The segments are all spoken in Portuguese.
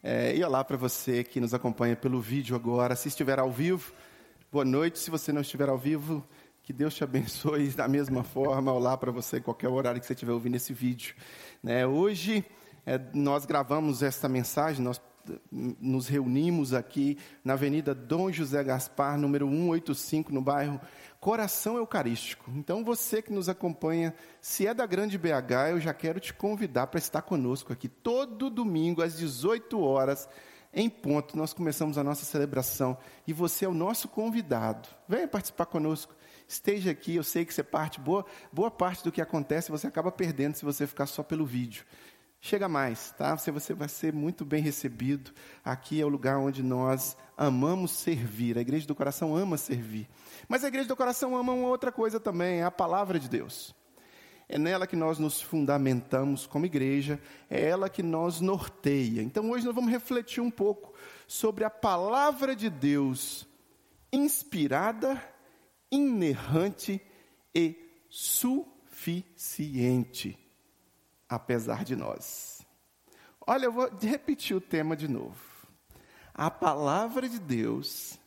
É, e olá para você que nos acompanha pelo vídeo agora. Se estiver ao vivo, boa noite. Se você não estiver ao vivo, que Deus te abençoe da mesma forma. Olá para você, qualquer horário que você estiver ouvindo esse vídeo. Né, hoje é, nós gravamos esta mensagem, nós nos reunimos aqui na Avenida Dom José Gaspar, número 185, no bairro Coração Eucarístico. Então, você que nos acompanha, se é da Grande BH, eu já quero te convidar para estar conosco aqui todo domingo às 18 horas. Em ponto, nós começamos a nossa celebração e você é o nosso convidado. Venha participar conosco. Esteja aqui, eu sei que você parte, boa, boa parte do que acontece você acaba perdendo se você ficar só pelo vídeo. Chega mais, tá? Você, você vai ser muito bem recebido. Aqui é o lugar onde nós amamos servir. A igreja do coração ama servir. Mas a igreja do coração ama uma outra coisa também, é a palavra de Deus. É nela que nós nos fundamentamos como igreja, é ela que nos norteia. Então hoje nós vamos refletir um pouco sobre a palavra de Deus inspirada, inerrante e suficiente apesar de nós. Olha, eu vou repetir o tema de novo. A palavra de Deus,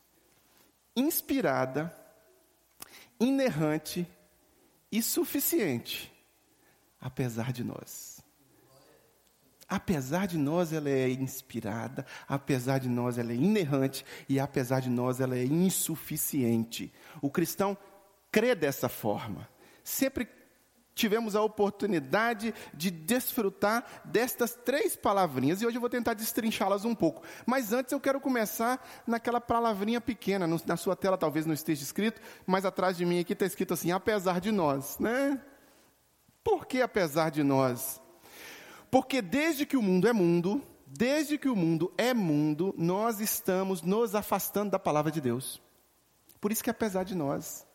inspirada, inerrante e suficiente, apesar de nós. Apesar de nós, ela é inspirada, apesar de nós, ela é inerrante e apesar de nós, ela é insuficiente. O cristão crê dessa forma. Sempre tivemos a oportunidade de desfrutar destas três palavrinhas e hoje eu vou tentar destrinchá-las um pouco. Mas antes eu quero começar naquela palavrinha pequena, na sua tela talvez não esteja escrito, mas atrás de mim aqui está escrito assim: apesar de nós, né? Por que apesar de nós? Porque desde que o mundo é mundo, desde que o mundo é mundo, nós estamos nos afastando da palavra de Deus. Por isso que apesar de nós,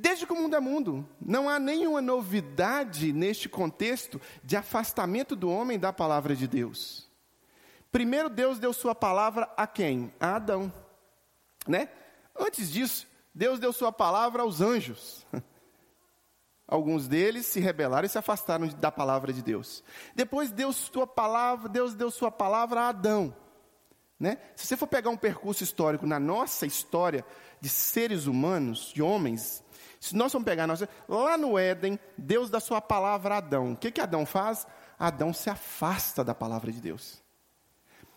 Desde que o mundo é mundo, não há nenhuma novidade neste contexto de afastamento do homem da palavra de Deus. Primeiro Deus deu sua palavra a quem? A Adão. Né? Antes disso, Deus deu sua palavra aos anjos. Alguns deles se rebelaram e se afastaram da palavra de Deus. Depois Deus, sua palavra, Deus deu sua palavra a Adão. Né? Se você for pegar um percurso histórico na nossa história de seres humanos, de homens, se nós vamos pegar, lá no Éden, Deus dá sua palavra a Adão. O que, que Adão faz? Adão se afasta da palavra de Deus.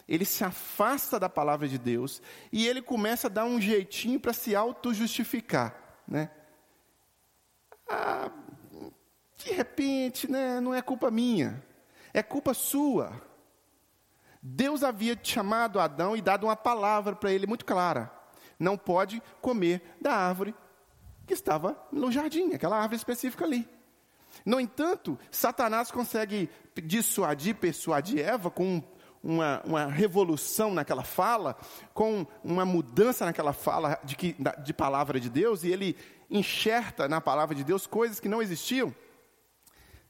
Ele se afasta da palavra de Deus e ele começa a dar um jeitinho para se auto-justificar. Né? Ah, de repente, né, não é culpa minha, é culpa sua. Deus havia chamado Adão e dado uma palavra para ele muito clara: não pode comer da árvore que estava no jardim, aquela árvore específica ali. No entanto, Satanás consegue dissuadir, persuadir Eva com uma, uma, revolução naquela fala, com uma mudança naquela fala de, que, de palavra de Deus, e ele enxerta na palavra de Deus coisas que não existiam.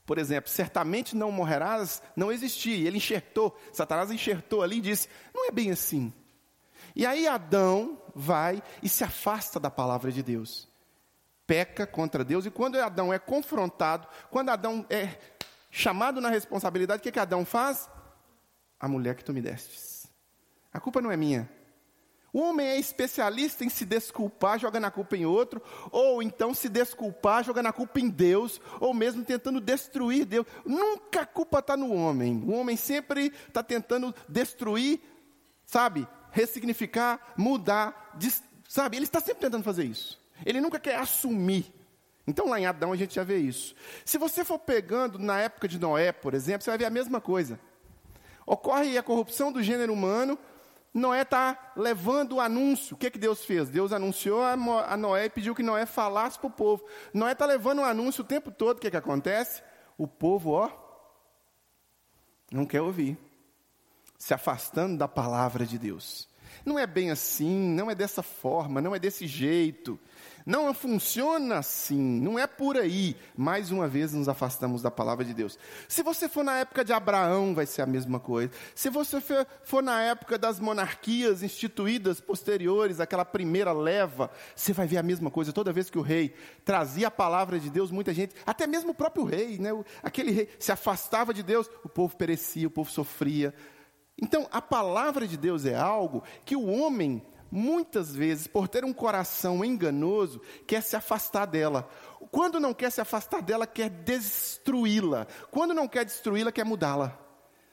Por exemplo, certamente não morrerás, não existia. E ele enxertou, Satanás enxertou ali e disse: não é bem assim. E aí Adão vai e se afasta da palavra de Deus peca contra Deus, e quando Adão é confrontado, quando Adão é chamado na responsabilidade, o que, que Adão faz? A mulher que tu me destes. A culpa não é minha. O homem é especialista em se desculpar, jogando a culpa em outro, ou então se desculpar, jogando a culpa em Deus, ou mesmo tentando destruir Deus. Nunca a culpa está no homem. O homem sempre está tentando destruir, sabe, ressignificar, mudar, sabe? Ele está sempre tentando fazer isso. Ele nunca quer assumir. Então, lá em Adão, a gente já vê isso. Se você for pegando na época de Noé, por exemplo, você vai ver a mesma coisa. Ocorre a corrupção do gênero humano, Noé está levando o anúncio. O que, que Deus fez? Deus anunciou a Noé e pediu que Noé falasse para o povo. Noé está levando o anúncio o tempo todo. O que, que acontece? O povo, ó, não quer ouvir. Se afastando da palavra de Deus. Não é bem assim, não é dessa forma, não é desse jeito. Não funciona assim, não é por aí. Mais uma vez nos afastamos da palavra de Deus. Se você for na época de Abraão, vai ser a mesma coisa. Se você for na época das monarquias instituídas posteriores, aquela primeira leva, você vai ver a mesma coisa. Toda vez que o rei trazia a palavra de Deus, muita gente, até mesmo o próprio rei, né, aquele rei se afastava de Deus, o povo perecia, o povo sofria. Então, a palavra de Deus é algo que o homem, muitas vezes, por ter um coração enganoso, quer se afastar dela. Quando não quer se afastar dela, quer destruí-la. Quando não quer destruí-la, quer mudá-la.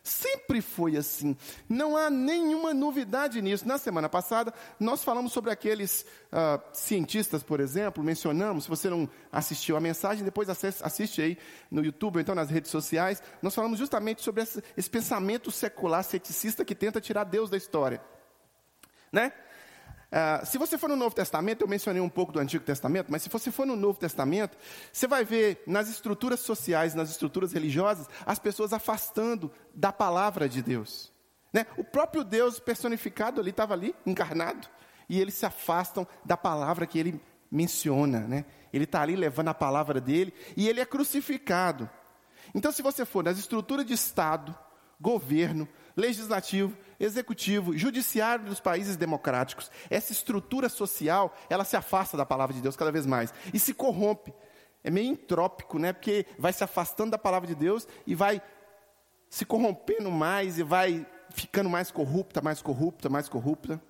Sempre foi assim. Não há nenhuma novidade nisso. Na semana passada, nós falamos sobre aqueles uh, cientistas, por exemplo, mencionamos. Se você não assistiu a mensagem, depois assiste aí no YouTube ou então nas redes sociais. Nós falamos justamente sobre esse, esse pensamento secular ceticista que tenta tirar Deus da história. Né? Uh, se você for no Novo Testamento, eu mencionei um pouco do Antigo Testamento, mas se você for no Novo Testamento, você vai ver nas estruturas sociais, nas estruturas religiosas, as pessoas afastando da palavra de Deus. Né? O próprio Deus personificado ali estava ali, encarnado, e eles se afastam da palavra que ele menciona. Né? Ele está ali levando a palavra dele, e ele é crucificado. Então, se você for nas estruturas de Estado, governo, legislativo, executivo, judiciário dos países democráticos, essa estrutura social, ela se afasta da palavra de Deus cada vez mais e se corrompe. É meio entrópico, né? Porque vai se afastando da palavra de Deus e vai se corrompendo mais e vai ficando mais corrupta, mais corrupta, mais corrupta.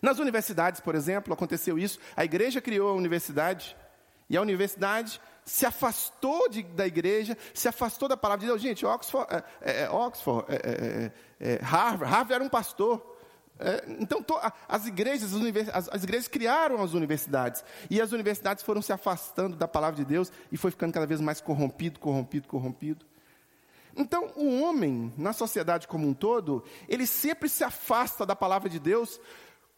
Nas universidades, por exemplo, aconteceu isso. A igreja criou a universidade e a universidade se afastou de, da igreja, se afastou da palavra de Deus. Gente, Oxford, é, é, é Oxford é, é, é, Harvard, Harvard era um pastor. então, to, as, igrejas, as, as igrejas criaram as universidades. E as universidades foram se afastando da palavra de Deus e foi ficando cada vez mais corrompido, corrompido, corrompido. Então, o homem, na sociedade como um todo, ele sempre se afasta da palavra de Deus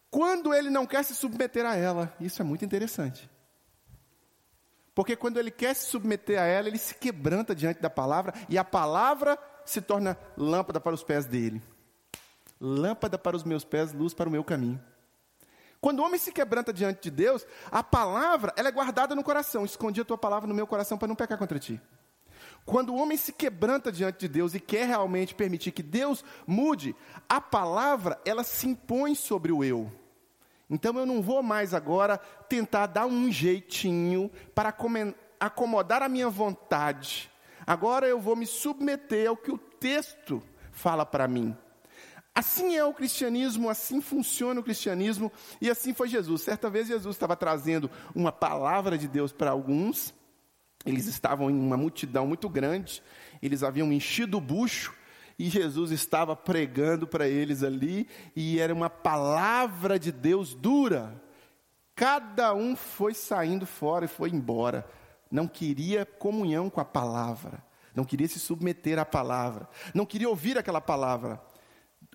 quando ele não quer se submeter a ela. Isso é muito interessante. Porque quando ele quer se submeter a ela, ele se quebranta diante da palavra e a palavra se torna lâmpada para os pés dele. Lâmpada para os meus pés, luz para o meu caminho. Quando o homem se quebranta diante de Deus, a palavra ela é guardada no coração. Escondi a tua palavra no meu coração para não pecar contra ti. Quando o homem se quebranta diante de Deus e quer realmente permitir que Deus mude, a palavra ela se impõe sobre o eu. Então eu não vou mais agora tentar dar um jeitinho para acomodar a minha vontade. Agora eu vou me submeter ao que o texto fala para mim. Assim é o cristianismo, assim funciona o cristianismo e assim foi Jesus. Certa vez Jesus estava trazendo uma palavra de Deus para alguns. Eles estavam em uma multidão muito grande, eles haviam enchido o bucho e Jesus estava pregando para eles ali, e era uma palavra de Deus dura. Cada um foi saindo fora e foi embora. Não queria comunhão com a palavra, não queria se submeter à palavra, não queria ouvir aquela palavra.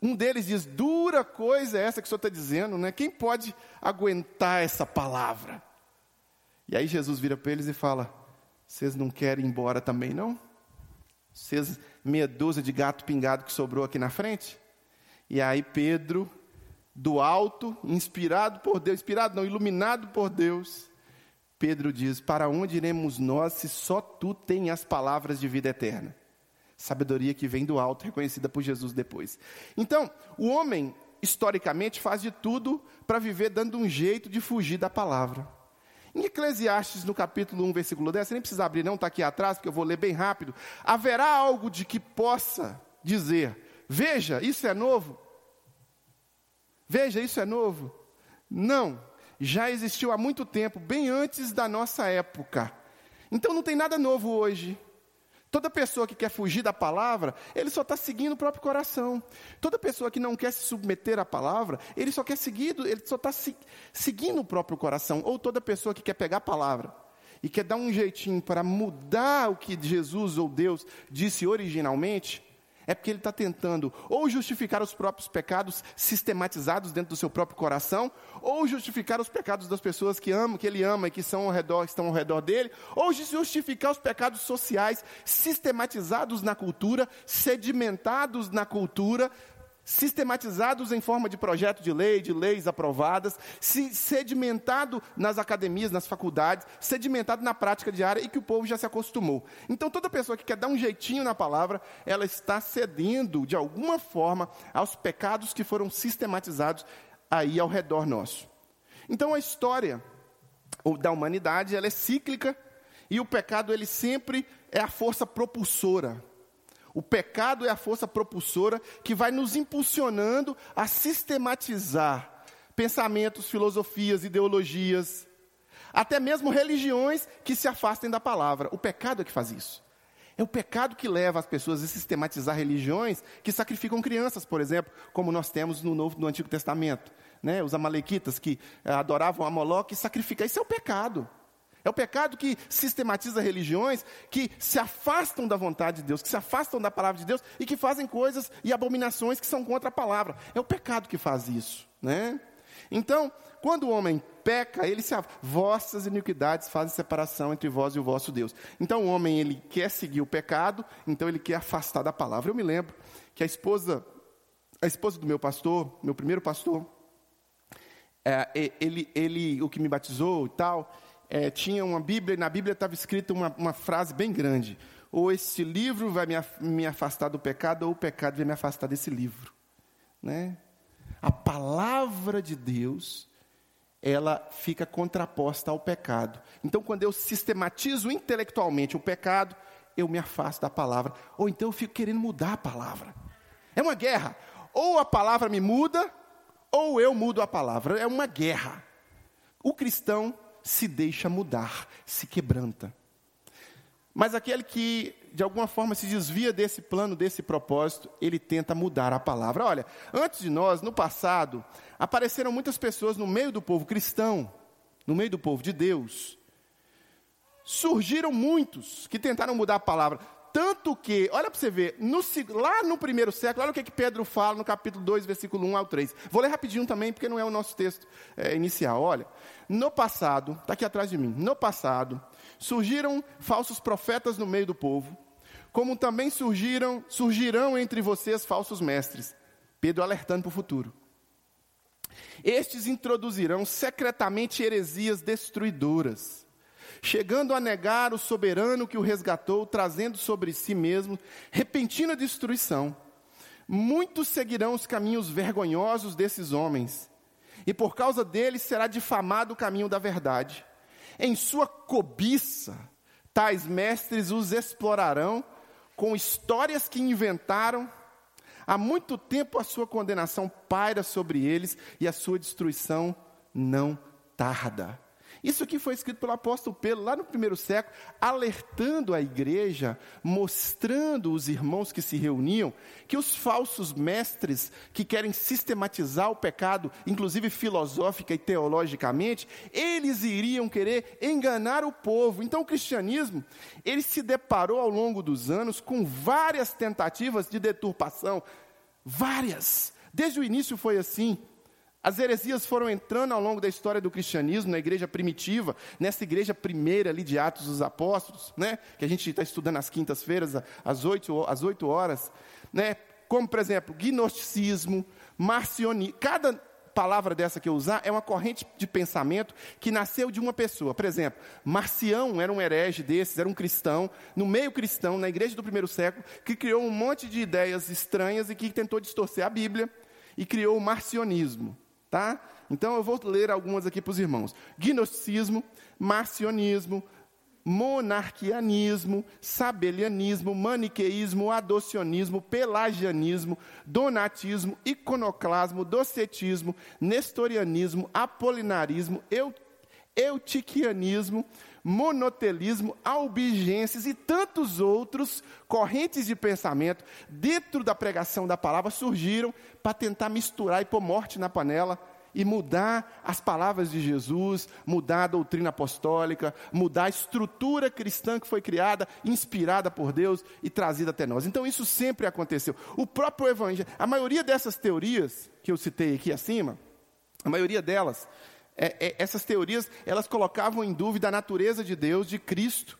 Um deles diz: dura coisa é essa que o senhor está dizendo, né? Quem pode aguentar essa palavra? E aí Jesus vira para eles e fala: Vocês não querem ir embora também, não? Vocês meia dúzia de gato pingado que sobrou aqui na frente. E aí Pedro, do alto, inspirado por Deus, inspirado não, iluminado por Deus, Pedro diz: Para onde iremos nós se só tu tens as palavras de vida eterna? Sabedoria que vem do alto, reconhecida por Jesus depois. Então, o homem, historicamente, faz de tudo para viver dando um jeito de fugir da palavra. Em Eclesiastes, no capítulo 1, versículo 10, você nem precisa abrir, não, está aqui atrás, porque eu vou ler bem rápido. Haverá algo de que possa dizer: Veja, isso é novo? Veja, isso é novo? Não, já existiu há muito tempo, bem antes da nossa época. Então não tem nada novo hoje. Toda pessoa que quer fugir da palavra, ele só está seguindo o próprio coração. Toda pessoa que não quer se submeter à palavra, ele só quer seguir, ele só está se, seguindo o próprio coração. Ou toda pessoa que quer pegar a palavra e quer dar um jeitinho para mudar o que Jesus ou Deus disse originalmente, é porque ele está tentando ou justificar os próprios pecados sistematizados dentro do seu próprio coração, ou justificar os pecados das pessoas que amam, que ele ama e que são ao redor, estão ao redor dele, ou justificar os pecados sociais sistematizados na cultura, sedimentados na cultura, sistematizados em forma de projeto de lei, de leis aprovadas, sedimentado nas academias, nas faculdades, sedimentado na prática diária e que o povo já se acostumou. Então, toda pessoa que quer dar um jeitinho na palavra, ela está cedendo, de alguma forma, aos pecados que foram sistematizados aí ao redor nosso. Então, a história da humanidade, ela é cíclica e o pecado, ele sempre é a força propulsora O pecado é a força propulsora que vai nos impulsionando a sistematizar pensamentos, filosofias, ideologias, até mesmo religiões que se afastem da palavra. O pecado é que faz isso. É o pecado que leva as pessoas a sistematizar religiões que sacrificam crianças, por exemplo, como nós temos no Novo, no Antigo Testamento. Né? Os amalequitas que eh, adoravam a Moloque e sacrificavam. Isso é o pecado. É o pecado que sistematiza religiões que se afastam da vontade de Deus, que se afastam da palavra de Deus e que fazem coisas e abominações que são contra a palavra. É o pecado que faz isso, né? Então, quando o homem peca, ele se vossas iniquidades fazem separação entre vós e o vosso Deus. Então o homem ele quer seguir o pecado, então ele quer afastar da palavra. Eu me lembro que a esposa, a esposa do meu pastor, meu primeiro pastor, é, ele, ele, o que me batizou e tal, é, tinha uma Bíblia, e na Bíblia estava escrita uma, uma, frase bem grande: ou esse livro vai me, afastar do pecado, ou o pecado vai me afastar desse livro. Né? A palavra de Deus, ela fica contraposta ao pecado. Então, quando eu sistematizo intelectualmente o pecado, eu me afasto da palavra. Ou então eu fico querendo mudar a palavra. É uma guerra. Ou a palavra me muda, ou eu mudo a palavra. É uma guerra. O cristão se deixa mudar, se quebranta. Mas aquele que, de alguma forma, se desvia desse plano, desse propósito, ele tenta mudar a palavra. Olha, antes de nós, no passado, apareceram muitas pessoas no meio do povo cristão, no meio do povo de Deus. Surgiram muitos que tentaram mudar a palavra. Tanto que, olha para você ver, no, lá no primeiro século, olha o que, que Pedro fala no capítulo 2, versículo 1 ao 3. Vou ler rapidinho também, porque não é o nosso texto é, inicial. Olha, no passado, está aqui atrás de mim, no passado, surgiram falsos profetas no meio do povo, como também surgiram, surgirão entre vocês falsos mestres. Pedro alertando para o futuro. Estes introduzirão secretamente heresias destruidoras chegando a negar o soberano que o resgatou, trazendo sobre si mesmo repentina destruição. Muitos seguirão os caminhos vergonhosos desses homens, e por causa deles será difamado o caminho da verdade. Em sua cobiça, tais mestres os explorarão com histórias que inventaram. Há muito tempo a sua condenação paira sobre eles e a sua destruição não tarda. Isso aqui foi escrito pelo apóstolo Pedro lá no primeiro século, alertando a igreja, mostrando os irmãos que se reuniam, que os falsos mestres que querem sistematizar o pecado, inclusive filosófica e teologicamente, eles iriam querer enganar o povo. Então o cristianismo, ele se deparou ao longo dos anos com várias tentativas de deturpação, várias. Desde o início foi assim. As heresias foram entrando ao longo da história do cristianismo, na igreja primitiva, nessa igreja primeira ali de Atos dos Apóstolos, né? que a gente está estudando às quintas-feiras, às oito, às oito horas. Né? Como, por exemplo, gnosticismo, marcionismo. Cada palavra dessa que eu usar é uma corrente de pensamento que nasceu de uma pessoa. Por exemplo, Marcião era um herege desses, era um cristão, no meio cristão, na igreja do primeiro século, que criou um monte de ideias estranhas e que tentou distorcer a Bíblia e criou o marcionismo. Tá? Então eu vou ler algumas aqui para os irmãos: gnosticismo, marcionismo, monarquianismo, sabelianismo, maniqueísmo, adocionismo, pelagianismo, donatismo, iconoclasmo, docetismo, nestorianismo, apolinarismo, eu, eutiquianismo, monotelismo, albigenses e tantos outros correntes de pensamento dentro da pregação da palavra surgiram para tentar misturar e pôr morte na panela e mudar as palavras de Jesus, mudar a doutrina apostólica, mudar a estrutura cristã que foi criada, inspirada por Deus e trazida até nós. Então isso sempre aconteceu. O próprio evangelho, a maioria dessas teorias que eu citei aqui acima, a maioria delas é, é, essas teorias elas colocavam em dúvida a natureza de Deus, de Cristo,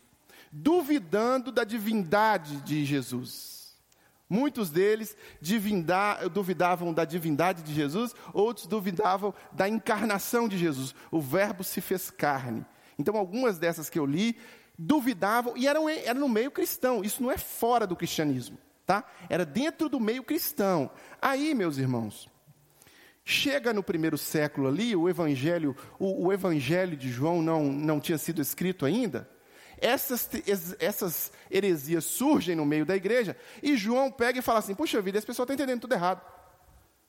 duvidando da divindade de Jesus. Muitos deles duvidavam da divindade de Jesus, outros duvidavam da encarnação de Jesus. O Verbo se fez carne. Então, algumas dessas que eu li duvidavam e eram, eram no meio cristão. Isso não é fora do cristianismo, tá? Era dentro do meio cristão. Aí, meus irmãos, Chega no primeiro século ali, o evangelho, o, o evangelho de João não, não tinha sido escrito ainda. essas, essas heresias surgem no meio da igreja e João pega e fala assim: puxa vida, esse pessoal está entendendo tudo errado.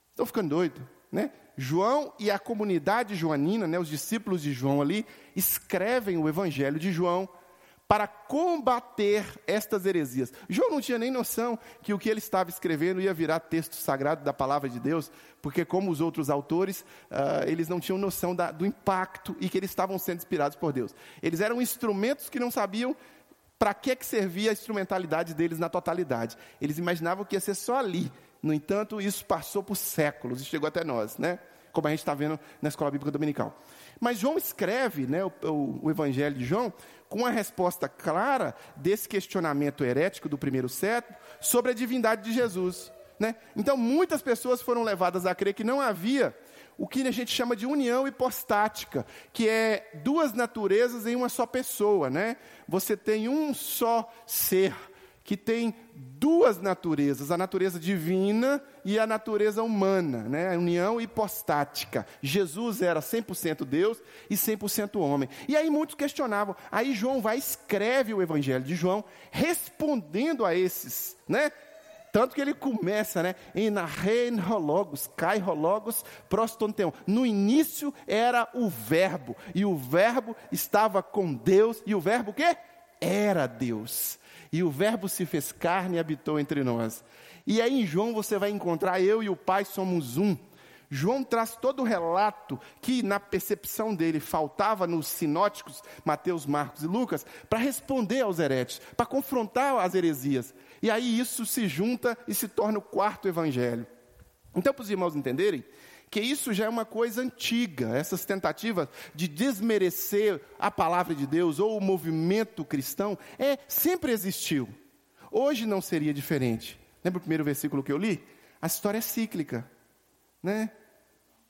Estão ficando doido, né? João e a comunidade joanina, né, os discípulos de João ali, escrevem o evangelho de João para combater estas heresias. João não tinha nem noção que o que ele estava escrevendo ia virar texto sagrado da palavra de Deus, porque, como os outros autores, uh, eles não tinham noção da, do impacto e que eles estavam sendo inspirados por Deus. Eles eram instrumentos que não sabiam para que, que servia a instrumentalidade deles na totalidade. Eles imaginavam que ia ser só ali. No entanto, isso passou por séculos e chegou até nós, né? como a gente está vendo na escola bíblica dominical. Mas João escreve né, o, o, o, Evangelho de João com a resposta clara desse questionamento herético do primeiro século sobre a divindade de Jesus. Né? Então, muitas pessoas foram levadas a crer que não havia o que a gente chama de união hipostática, que é duas naturezas em uma só pessoa. Né? Você tem um só ser que tem duas naturezas, a natureza divina e a natureza humana, né? a união hipostática. Jesus era 100% Deus e 100% homem. E aí muitos questionavam. Aí João vai escreve o evangelho de João respondendo a esses, né? Tanto que ele começa, né? Em narren rologos, cai rologos, prostonteon. No início era o verbo, e o verbo estava com Deus, e o verbo o quê? Era Deus. E o Verbo se fez carne e habitou entre nós. E aí em João você vai encontrar eu e o Pai somos um. João traz todo o relato que, na percepção dele, faltava nos sinóticos, Mateus, Marcos e Lucas, para responder aos heretes, para confrontar as heresias. E aí isso se junta e se torna o quarto evangelho. Então, para os irmãos entenderem, que isso já é uma coisa antiga, essas tentativas de desmerecer a palavra de Deus ou o movimento cristão, é sempre existiu. Hoje não seria diferente. Lembra o primeiro versículo que eu li? A história é cíclica, né?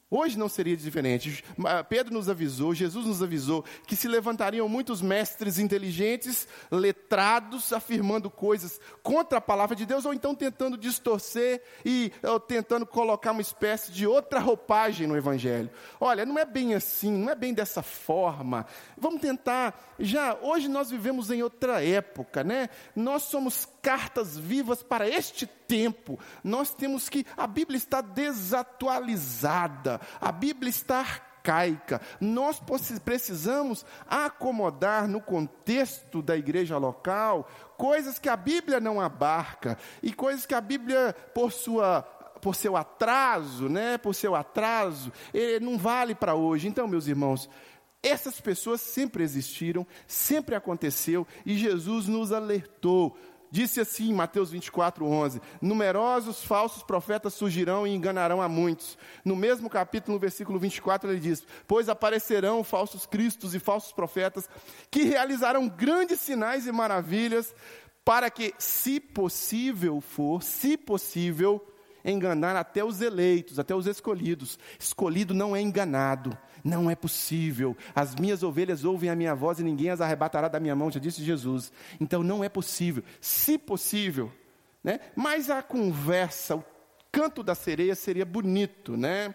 Hoje não seria diferente. Pedro nos avisou, Jesus nos avisou, que se levantariam muitos mestres inteligentes, letrados, afirmando coisas contra a palavra de Deus, ou então tentando distorcer e tentando colocar uma espécie de outra roupagem no Evangelho. Olha, não é bem assim, não é bem dessa forma. Vamos tentar. Já hoje nós vivemos em outra época, né? Nós somos cartas vivas para este tempo. Nós temos que. A Bíblia está desatualizada, a Bíblia está arcaica. Nós precisamos acomodar no contexto da igreja local coisas que a Bíblia não abarca e coisas que a Bíblia, por sua por seu atraso, né, por seu atraso, não vale para hoje. Então, meus irmãos, essas pessoas sempre existiram, sempre aconteceu e Jesus nos alertou disse assim Mateus 24, 11: Numerosos falsos profetas surgirão e enganarão a muitos. No mesmo capítulo, no versículo 24, ele diz: Pois aparecerão falsos cristos e falsos profetas que realizarão grandes sinais e maravilhas, para que, se possível for, se possível, enganar até os eleitos, até os escolhidos. Escolhido não é enganado. Não é possível. As minhas ovelhas ouvem a minha voz e ninguém as arrebatará da minha mão, já disse Jesus. Então não é possível. Se possível, né? Mas a conversa, o canto da sereia seria bonito, né?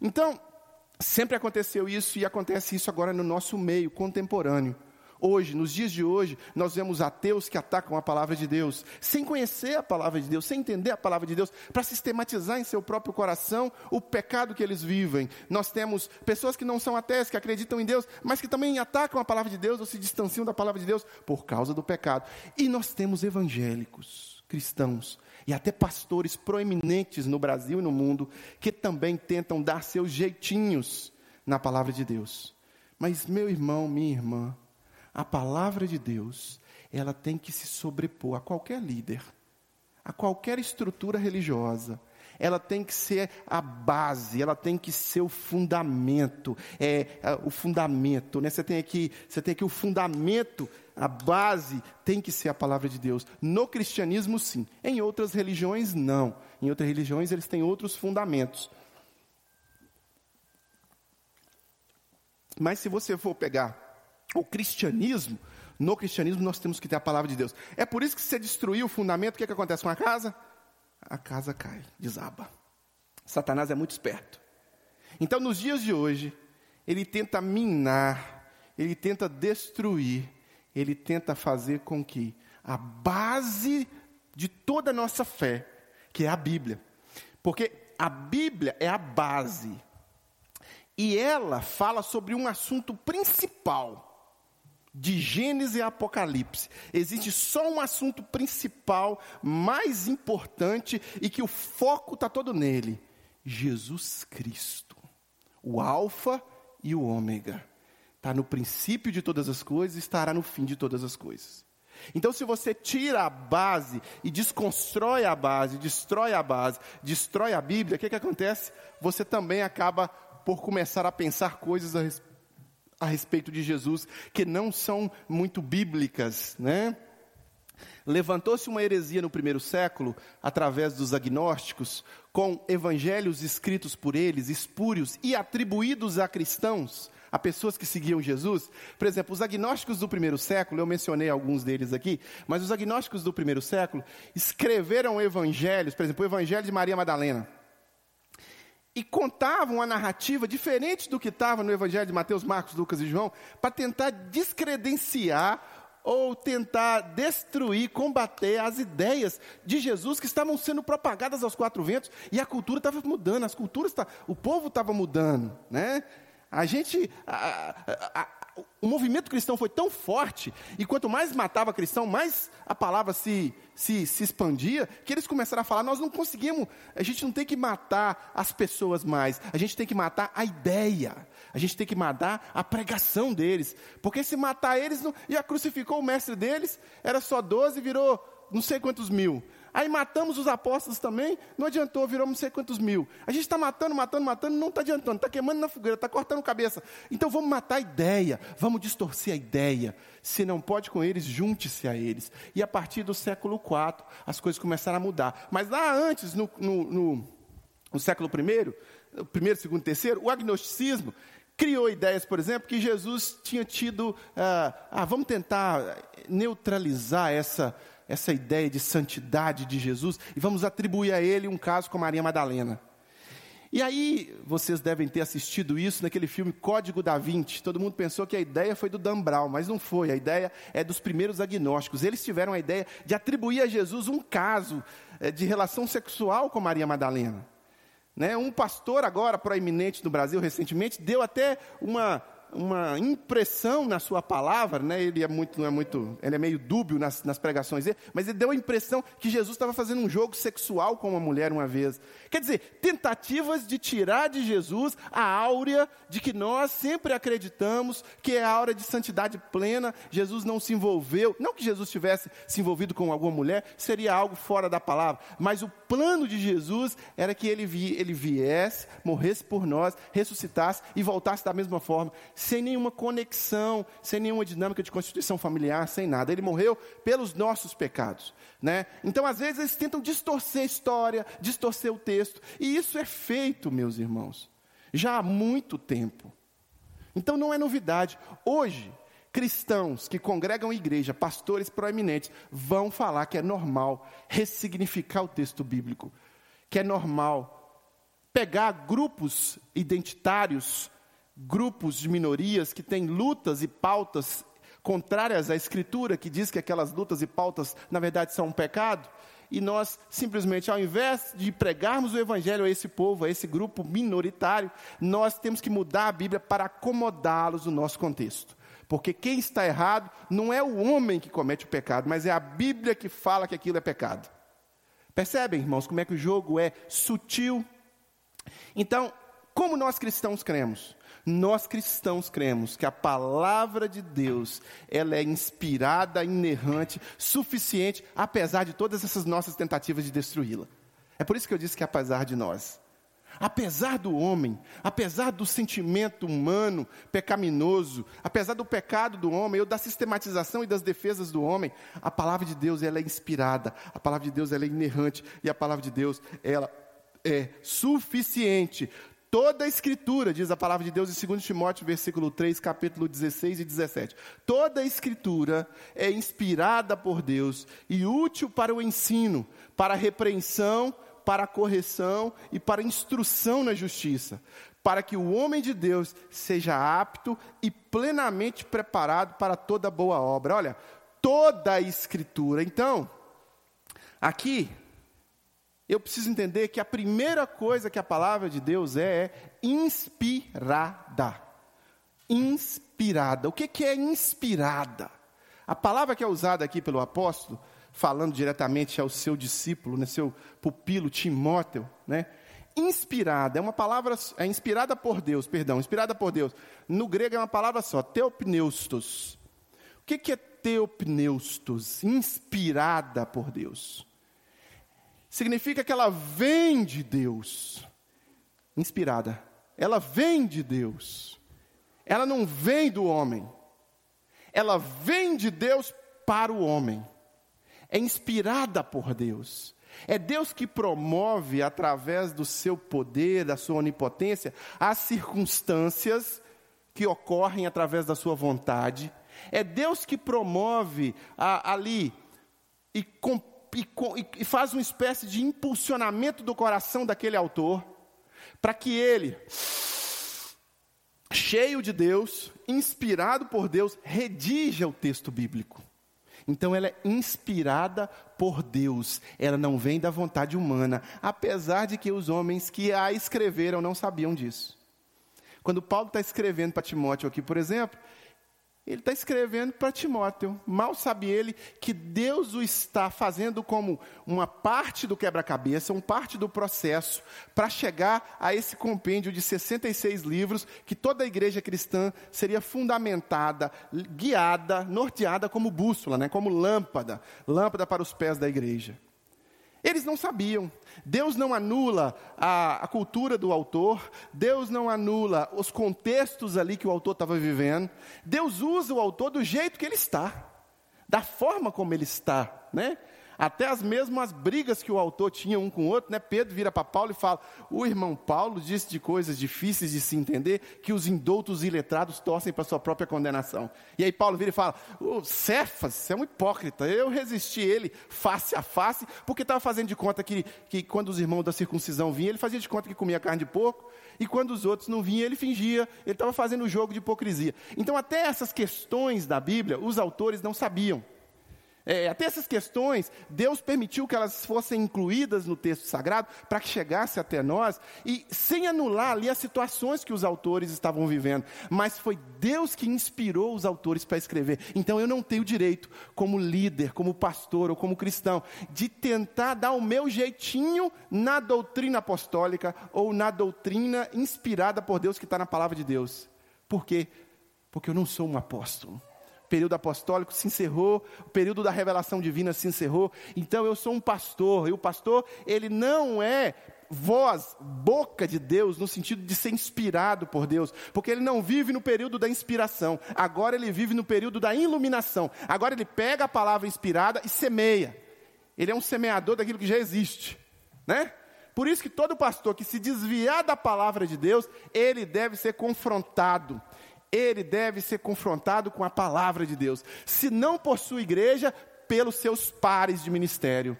Então, sempre aconteceu isso e acontece isso agora no nosso meio contemporâneo. Hoje, nos dias de hoje, nós vemos ateus que atacam a palavra de Deus, sem conhecer a palavra de Deus, sem entender a palavra de Deus, para sistematizar em seu próprio coração o pecado que eles vivem. Nós temos pessoas que não são ateus, que acreditam em Deus, mas que também atacam a palavra de Deus ou se distanciam da palavra de Deus por causa do pecado. E nós temos evangélicos, cristãos, e até pastores proeminentes no Brasil e no mundo, que também tentam dar seus jeitinhos na palavra de Deus. Mas, meu irmão, minha irmã, a palavra de Deus, ela tem que se sobrepor a qualquer líder, a qualquer estrutura religiosa. Ela tem que ser a base, ela tem que ser o fundamento, é, é o fundamento, né? Você tem aqui, você tem aqui o fundamento, a base tem que ser a palavra de Deus. No cristianismo, sim. Em outras religiões, não. Em outras religiões, eles têm outros fundamentos. Mas se você for pegar o cristianismo, no cristianismo nós temos que ter a palavra de Deus. É por isso que se você destruir o fundamento, o que, é que acontece com a casa? A casa cai, desaba. Satanás é muito esperto. Então, nos dias de hoje, ele tenta minar, ele tenta destruir ele tenta fazer com que a base de toda a nossa fé, que é a Bíblia, porque a Bíblia é a base, e ela fala sobre um assunto principal de Gênesis e Apocalipse. Existe só um assunto principal, mais importante, e que o foco está todo nele: Jesus Cristo, o Alfa e o Ômega. Está no princípio de todas as coisas e estará no fim de todas as coisas. Então, se você tira a base e desconstrói a base, destrói a base, destrói a Bíblia, o que, que acontece? Você também acaba por começar a pensar coisas a respeito a respeito de Jesus que não são muito bíblicas, né? Levantou-se uma heresia no primeiro século, através dos agnósticos, com evangelhos escritos por eles, espúrios e atribuídos a cristãos, a pessoas que seguiam Jesus. Por exemplo, os agnósticos do primeiro século, eu mencionei alguns deles aqui, mas os agnósticos do primeiro século escreveram evangelhos, por exemplo, o evangelho de Maria Madalena e contavam a narrativa diferente do que estava no Evangelho de Mateus, Marcos, Lucas e João, para tentar descredenciar ou tentar destruir, combater as ideias de Jesus que estavam sendo propagadas aos quatro ventos e a cultura estava mudando, as culturas, o povo estava mudando, né? A gente, a, a, o movimento cristão foi tão forte, e quanto mais matava cristão, mais a palavra se, se, se expandia, que eles começaram a falar: nós não conseguimos, a gente não tem que matar as pessoas mais, a gente tem que matar a ideia, a gente tem que matar a pregação deles, porque se matar eles, não, a crucificou o mestre deles, era só 12 e virou não sei quantos mil. Aí matamos os apóstolos também, não adiantou, virou não sei quantos mil. A gente está matando, matando, matando, não está adiantando, está queimando na fogueira, está cortando cabeça. Então vamos matar a ideia, vamos distorcer a ideia. Se não pode com eles, junte-se a eles. E a partir do século IV, as coisas começaram a mudar. Mas lá antes, no, no, no, no século I, primeiro, segundo, terceiro, o agnosticismo criou ideias, por exemplo, que Jesus tinha tido. Ah, ah vamos tentar neutralizar essa essa ideia de santidade de Jesus e vamos atribuir a ele um caso com Maria Madalena. E aí, vocês devem ter assistido isso naquele filme Código da Vinci. Todo mundo pensou que a ideia foi do Dan Brown, mas não foi. A ideia é dos primeiros agnósticos. Eles tiveram a ideia de atribuir a Jesus um caso é, de relação sexual com Maria Madalena. Né? Um pastor agora proeminente no Brasil recentemente deu até uma uma impressão na sua palavra, né? Ele é muito, não é muito, ele é meio dúbio nas, nas pregações dele, mas ele deu a impressão que Jesus estava fazendo um jogo sexual com uma mulher uma vez. Quer dizer, tentativas de tirar de Jesus a áurea de que nós sempre acreditamos que é a áurea de santidade plena. Jesus não se envolveu, não que Jesus tivesse se envolvido com alguma mulher, seria algo fora da palavra, mas o plano de Jesus era que ele, vi, ele viesse, morresse por nós, ressuscitasse e voltasse da mesma forma sem nenhuma conexão, sem nenhuma dinâmica de constituição familiar, sem nada. Ele morreu pelos nossos pecados. Né? Então, às vezes, eles tentam distorcer a história, distorcer o texto. E isso é feito, meus irmãos, já há muito tempo. Então, não é novidade. Hoje, cristãos que congregam igreja, pastores proeminentes, vão falar que é normal ressignificar o texto bíblico, que é normal pegar grupos identitários grupos de minorias que têm lutas e pautas contrárias à Escritura, que diz que aquelas lutas e pautas, na verdade, são um pecado, e nós simplesmente, ao invés de pregarmos o Evangelho a esse povo, a esse grupo minoritário, nós temos que mudar a Bíblia para acomodá-los no nosso contexto. Porque quem está errado não é o homem que comete o pecado, mas é a Bíblia que fala que aquilo é pecado. Percebem, irmãos, como é que o jogo é sutil? Então, como nós cristãos cremos? Nós cristãos cremos que a palavra de Deus, ela é inspirada, inerrante, suficiente, apesar de todas essas nossas tentativas de destruí-la. É por isso que eu disse que apesar de nós. Apesar do homem, apesar do sentimento humano pecaminoso, apesar do pecado do homem, ou da sistematização e das defesas do homem, a palavra de Deus ela é inspirada, a palavra de Deus ela é inerrante e a palavra de Deus ela é suficiente Toda a escritura, diz a palavra de Deus em 2 Timóteo, versículo 3, capítulo 16 e 17. Toda a escritura é inspirada por Deus e útil para o ensino, para a repreensão, para a correção e para a instrução na justiça, para que o homem de Deus seja apto e plenamente preparado para toda boa obra. Olha, toda a Escritura. Então, aqui, eu preciso entender que a primeira coisa que a palavra de Deus é, é inspirada. Inspirada. O que, que é inspirada? A palavra que é usada aqui pelo apóstolo, falando diretamente ao seu discípulo, né, seu pupilo Timóteo, né? Inspirada, é uma palavra, é inspirada por Deus, perdão, inspirada por Deus. No grego é uma palavra só, teopneustos. O que, que é teopneustos? Inspirada por Deus. Significa que ela vem de Deus. Inspirada. Ela vem de Deus. Ela não vem do homem ela vem de Deus para o homem. É inspirada por Deus. É Deus que promove, através do seu poder, da sua onipotência, as circunstâncias que ocorrem através da sua vontade. É Deus que promove a, ali e, com, e, e faz uma espécie de impulsionamento do coração daquele autor, para que ele cheio de Deus, inspirado por Deus, redige o texto bíblico. Então ela é inspirada por Deus, ela não vem da vontade humana, apesar de que os homens que a escreveram não sabiam disso. Quando Paulo está escrevendo para Timóteo aqui, por exemplo, ele está escrevendo para Timóteo. Mal sabe ele que Deus o está fazendo como uma parte do quebra-cabeça, uma parte do processo, para chegar a esse compêndio de 66 livros que toda a igreja cristã seria fundamentada, guiada, norteada como bússola, né, como lâmpada lâmpada para os pés da igreja. Eles não sabiam. Deus não anula a, a, cultura do autor, Deus não anula os contextos ali que o autor estava vivendo. Deus usa o autor do jeito que ele está, da forma como ele está, né? Até as mesmas brigas que o autor tinha um com o outro, né? Pedro vira para Paulo e fala: O irmão Paulo disse de coisas difíceis de se entender que os indoutos e letrados torcem para sua própria condenação. E aí Paulo vira e fala: O Cefas, você é um hipócrita. Eu resisti ele face a face, porque estava fazendo de conta que, que quando os irmãos da circuncisão vinham, ele fazia de conta que comia carne de porco, e quando os outros não vinham, ele fingia, ele estava fazendo o jogo de hipocrisia. Então, até essas questões da Bíblia, os autores não sabiam. É, até essas questões, Deus permitiu que elas fossem incluídas no texto sagrado para que chegasse até nós e sem anular ali as situações que os autores estavam vivendo. Mas foi Deus que inspirou os autores para escrever. Então eu não tenho direito, como líder, como pastor ou como cristão, de tentar dar o meu jeitinho na doutrina apostólica ou na doutrina inspirada por Deus que está na palavra de Deus. Por quê? Porque eu não sou um apóstolo período apostólico se encerrou, o período da revelação divina se encerrou. Então eu sou um pastor, e o pastor, ele não é voz, boca de Deus, no sentido de ser inspirado por Deus, porque ele não vive no período da inspiração, agora ele vive no período da iluminação. Agora ele pega a palavra inspirada e semeia. Ele é um semeador daquilo que já existe, né? Por isso que todo pastor que se desviar da palavra de Deus, ele deve ser confrontado ele deve ser confrontado com a palavra de Deus. Se não possui igreja, pelos seus pares de ministério,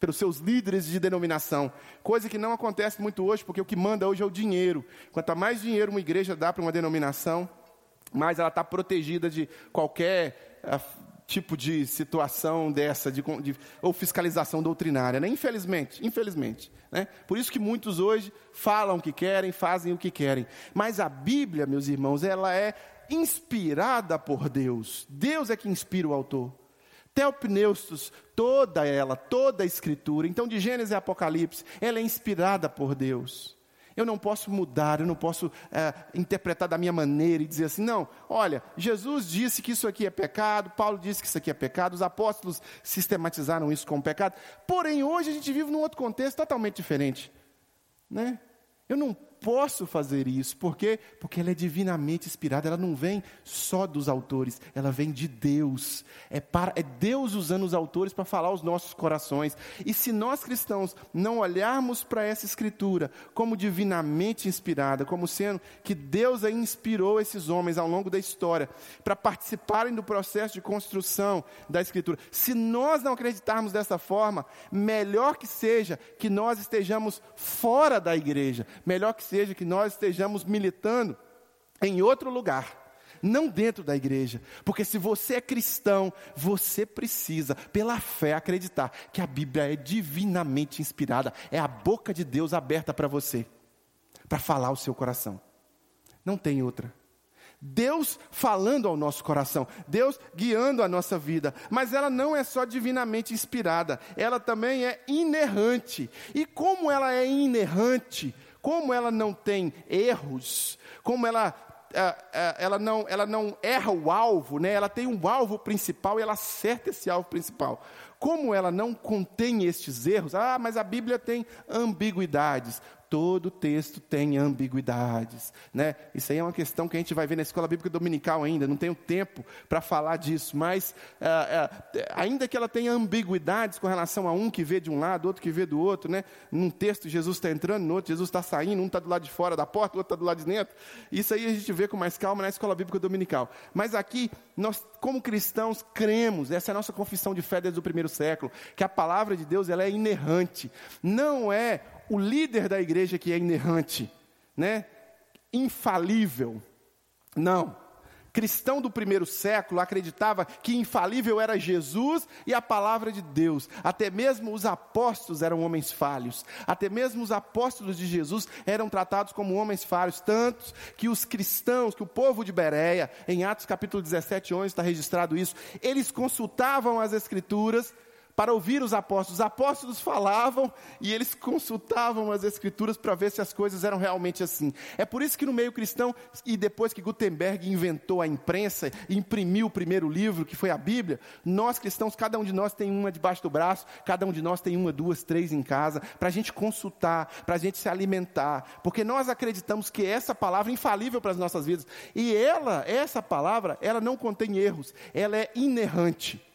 pelos seus líderes de denominação. Coisa que não acontece muito hoje, porque o que manda hoje é o dinheiro. Quanto mais dinheiro uma igreja dá para uma denominação, mais ela está protegida de qualquer uh, tipo de situação dessa, de, de, ou fiscalização doutrinária, né? infelizmente, infelizmente. Né? Por isso que muitos hoje falam o que querem, fazem o que querem. Mas a Bíblia, meus irmãos, ela é inspirada por Deus. Deus é que inspira o autor. Teopneustos, toda ela, toda a escritura, então de Gênesis e Apocalipse, ela é inspirada por Deus. Eu não posso mudar, eu não posso é, interpretar da minha maneira e dizer assim, não, olha, Jesus disse que isso aqui é pecado, Paulo disse que isso aqui é pecado, os apóstolos sistematizaram isso como pecado. Porém, hoje a gente vive num outro contexto totalmente diferente. Né? Eu não posso fazer isso. Por quê? Porque ela é divinamente inspirada, ela não vem só dos autores, ela vem de Deus. É, para, é Deus usando os autores para falar aos nossos corações. E se nós cristãos não olharmos para essa escritura como divinamente inspirada, como sendo que Deus inspirou esses homens ao longo da história para participarem do processo de construção da escritura, se nós não acreditarmos dessa forma, melhor que seja que nós estejamos fora da igreja, melhor que seja que nós estejamos militando em outro lugar não dentro da igreja. Porque se você é cristão, você precisa, pela fé, acreditar que a Bíblia é divinamente inspirada, é a boca de Deus aberta para você, para falar o seu coração. Não tem outra. Deus falando ao nosso coração, Deus guiando a nossa vida, mas ela não é só divinamente inspirada, ela também é inerrante. E como ela é inerrante, como ela não tem erros, como ela é, é, ela não, ela não erra o alvo, né? ela tem um alvo principal e ela acerta esse alvo principal. Como ela não contém estes erros, ah, mas a Bíblia tem ambiguidades todo texto tem ambiguidades, né? Isso aí é uma questão que a gente vai ver na escola bíblica dominical ainda. Não tenho tempo para falar disso, mas ah, ah, ainda que ela tenha ambiguidades com relação a um que vê de um lado, outro que vê do outro, né? Num texto Jesus está entrando, no outro Jesus está saindo, um está do lado de fora da porta, o outro está do lado de dentro. Isso aí a gente vê com mais calma na escola bíblica dominical. Mas aqui nós, como cristãos, cremos. Essa é a nossa confissão de fé desde o primeiro século, que a palavra de Deus ela é inerrante. Não é o líder da igreja que é inerrante, né? Infalível. Não. Cristão do primeiro século acreditava que infalível era Jesus e a palavra de Deus. Até mesmo os apóstolos eram homens falhos. Até mesmo os apóstolos de Jesus eram tratados como homens falhos. Tantos que os cristãos, que o povo de Bereia, em Atos capítulo 17, 11 está registrado isso, eles consultavam as Escrituras para ouvir os apóstolos. Os apóstolos falavam e eles consultavam as escrituras para ver se as coisas eram realmente assim. É por isso que no meio cristão, e depois que Gutenberg inventou a imprensa imprimiu o primeiro livro, que foi a Bíblia, nós cristãos, cada um de nós tem uma debaixo do braço, cada um de nós tem uma, duas, três em casa, para a gente consultar, para a gente se alimentar, porque nós acreditamos que essa palavra é infalível para as nossas vidas. E ela, essa palavra, ela não contém erros, ela é inerrante.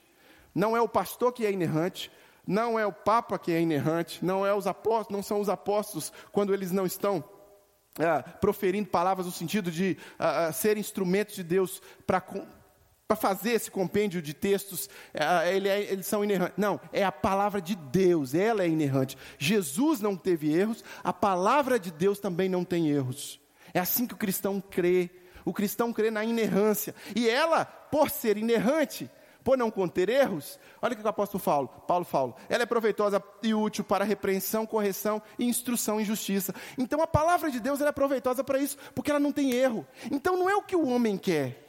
Não é o pastor que é inerrante, não é o papa que é inerrante, não é os apóstolos, não são os apóstolos quando eles não estão ah, proferindo palavras no sentido de ah ser instrumentos de Deus para fazer esse compêndio de textos, ele é, eles são inerrantes. Não, é a palavra de Deus, ela é inerrante. Jesus não teve erros, a palavra de Deus também não tem erros. É assim que o cristão crê. O cristão crê na inerrância. E ela, por ser inerrante, por não conter erros, olha o que o apóstolo Paulo, Paulo fala, ela é proveitosa e útil para repreensão, correção e instrução em justiça. Então a palavra de Deus é proveitosa para isso, porque ela não tem erro. Então não é o que o homem quer.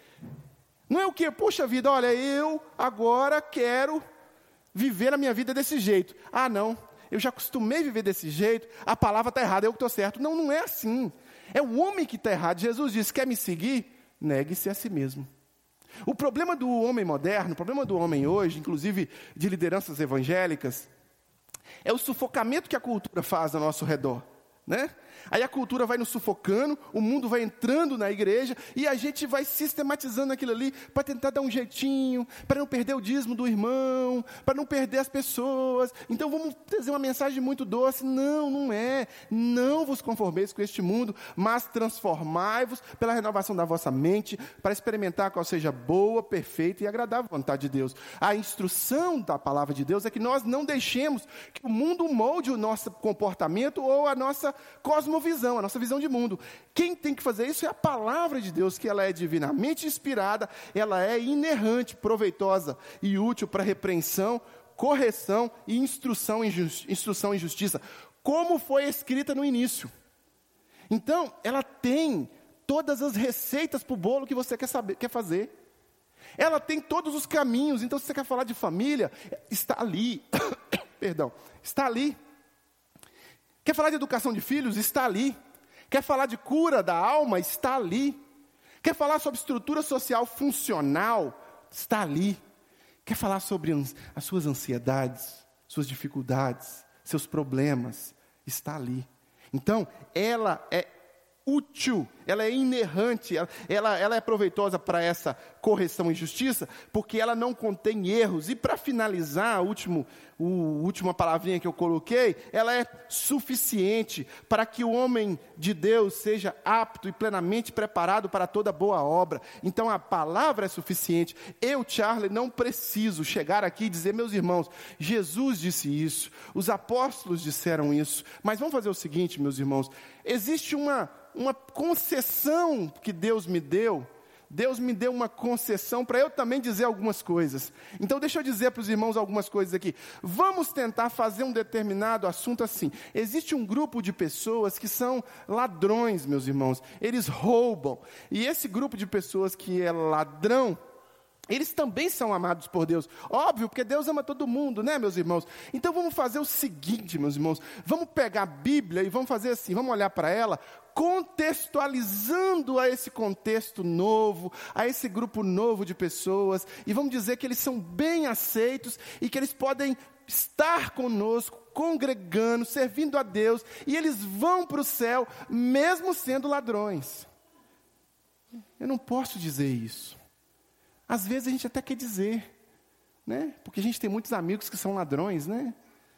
Não é o que, puxa vida, olha, eu agora quero viver a minha vida desse jeito. Ah, não, eu já acostumei viver desse jeito, a palavra está errada, eu que estou certo. Não, não é assim. É o homem que está errado. Jesus disse: quer me seguir? Negue-se a si mesmo. O problema do homem moderno, o problema do homem hoje, inclusive de lideranças evangélicas, é o sufocamento que a cultura faz ao nosso redor. Né? Aí a cultura vai nos sufocando, o mundo vai entrando na igreja e a gente vai sistematizando aquilo ali para tentar dar um jeitinho, para não perder o dízimo do irmão, para não perder as pessoas. Então vamos trazer uma mensagem muito doce. Não, não é. Não vos conformeis com este mundo, mas transformai-vos pela renovação da vossa mente, para experimentar qual seja boa, perfeita e agradável vontade de Deus. A instrução da palavra de Deus é que nós não deixemos que o mundo molde o nosso comportamento ou a nossa a nossa visão de mundo. Quem tem que fazer isso é a palavra de Deus, que ela é divinamente inspirada, ela é inerrante, proveitosa e útil para repreensão, correção e instrução em, instrução em justiça, como foi escrita no início. Então, ela tem todas as receitas para o bolo que você quer, saber, quer fazer. Ela tem todos os caminhos. Então, se você quer falar de família, está ali. Perdão, está ali. Quer falar de educação de filhos? Está ali. Quer falar de cura da alma? Está ali. Quer falar sobre estrutura social funcional? Está ali. Quer falar sobre as suas ansiedades, suas dificuldades, seus problemas? Está ali. Então, ela é útil, ela é inerrante, ela, ela, ela é proveitosa para essa correção e justiça, porque ela não contém erros. E para finalizar, o último, o última palavrinha que eu coloquei, ela é suficiente para que o homem de Deus seja apto e plenamente preparado para toda boa obra. Então a palavra é suficiente. Eu, Charlie, não preciso chegar aqui e dizer, meus irmãos, Jesus disse isso, os apóstolos disseram isso. Mas vamos fazer o seguinte, meus irmãos, existe uma uma concessão que Deus me deu. Deus me deu uma concessão para eu também dizer algumas coisas. Então, deixa eu dizer para os irmãos algumas coisas aqui. Vamos tentar fazer um determinado assunto assim. Existe um grupo de pessoas que são ladrões, meus irmãos. Eles roubam. E esse grupo de pessoas que é ladrão, eles também são amados por Deus. Óbvio, porque Deus ama todo mundo, né, meus irmãos? Então vamos fazer o seguinte, meus irmãos. Vamos pegar a Bíblia e vamos fazer assim, vamos olhar para ela, contextualizando a esse contexto novo, a esse grupo novo de pessoas, e vamos dizer que eles são bem aceitos e que eles podem estar conosco, congregando, servindo a Deus, e eles vão para o céu, mesmo sendo ladrões. Eu não posso dizer isso. Às vezes a gente até quer dizer, né? Porque a gente tem muitos amigos que são ladrões, né?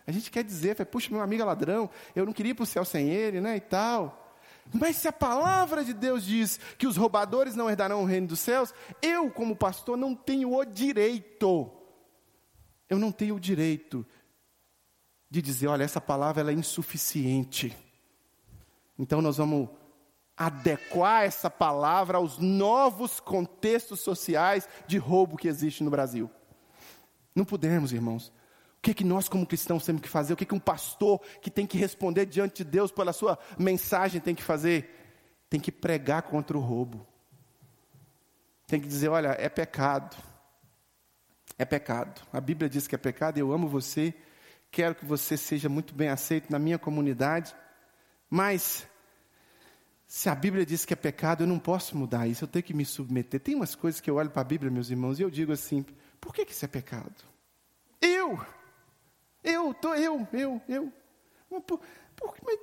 A gente quer dizer, puxa, meu amigo é ladrão, eu não queria ir para o céu sem ele, né? E tal. Mas se a palavra de Deus diz que os roubadores não herdarão o reino dos céus, eu, como pastor, não tenho o direito, eu não tenho o direito de dizer, olha, essa palavra é insuficiente. Então nós vamos adequar essa palavra aos novos contextos sociais de roubo que existe no Brasil. Não podemos, irmãos. O que, é que nós, como cristãos, temos que fazer? O que, é que um pastor que tem que responder diante de Deus pela sua mensagem tem que fazer? Tem que pregar contra o roubo. Tem que dizer: olha, é pecado. É pecado. A Bíblia diz que é pecado. Eu amo você. Quero que você seja muito bem aceito na minha comunidade. Mas se a Bíblia diz que é pecado, eu não posso mudar isso, eu tenho que me submeter. Tem umas coisas que eu olho para a Bíblia, meus irmãos, e eu digo assim: por que, que isso é pecado? Eu, eu, tô, eu, eu, eu. Por, por, mas,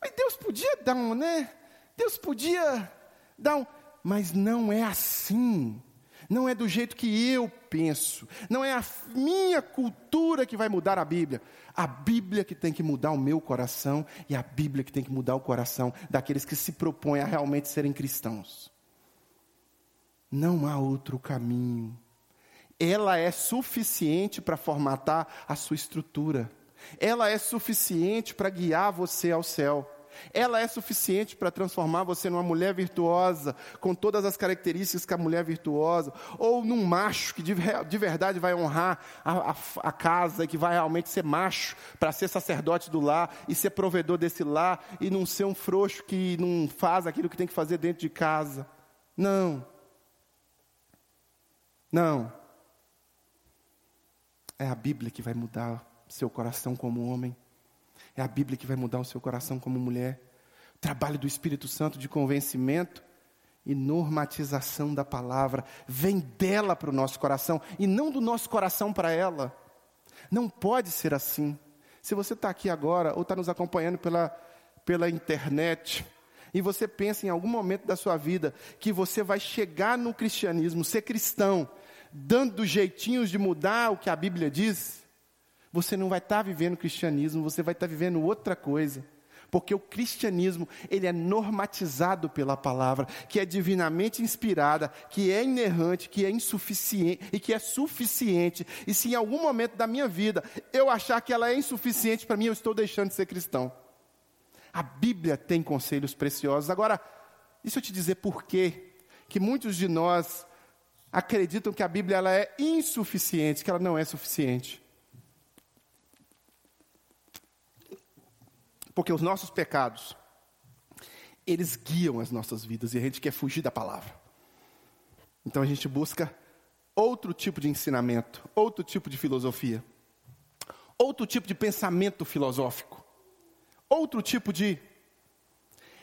mas Deus podia dar um, né? Deus podia dar um. Mas não é assim não é do jeito que eu penso, não é a minha cultura que vai mudar a Bíblia. A Bíblia que tem que mudar o meu coração e a Bíblia que tem que mudar o coração daqueles que se propõem a realmente serem cristãos. Não há outro caminho. Ela é suficiente para formatar a sua estrutura. Ela é suficiente para guiar você ao céu. Ela é suficiente para transformar você numa mulher virtuosa, com todas as características que a mulher virtuosa, ou num macho que de, de verdade vai honrar a, a, a casa, que vai realmente ser macho, para ser sacerdote do lar e ser provedor desse lar, e não ser um frouxo que não faz aquilo que tem que fazer dentro de casa. Não. Não. É a Bíblia que vai mudar seu coração como homem. É a Bíblia que vai mudar o seu coração como mulher. Trabalho do Espírito Santo de convencimento e normatização da palavra vem dela para o nosso coração e não do nosso coração para ela. Não pode ser assim. Se você está aqui agora ou está nos acompanhando pela, pela internet, e você pensa em algum momento da sua vida que você vai chegar no cristianismo, ser cristão, dando jeitinhos de mudar o que a Bíblia diz, você não vai estar tá vivendo cristianismo, você vai estar tá vivendo outra coisa. Porque o cristianismo, ele é normatizado pela palavra, que é divinamente inspirada, que é inerrante, que é insuficiente e que é suficiente. E se em algum momento da minha vida eu achar que ela é insuficiente para mim, eu estou deixando de ser cristão. A Bíblia tem conselhos preciosos. Agora, deixa eu te dizer por quê que muitos de nós acreditam que a Bíblia ela é insuficiente, que ela não é suficiente. Porque os nossos pecados, eles guiam as nossas vidas e a gente quer fugir da palavra. Então a gente busca outro tipo de ensinamento, outro tipo de filosofia, outro tipo de pensamento filosófico, outro tipo de.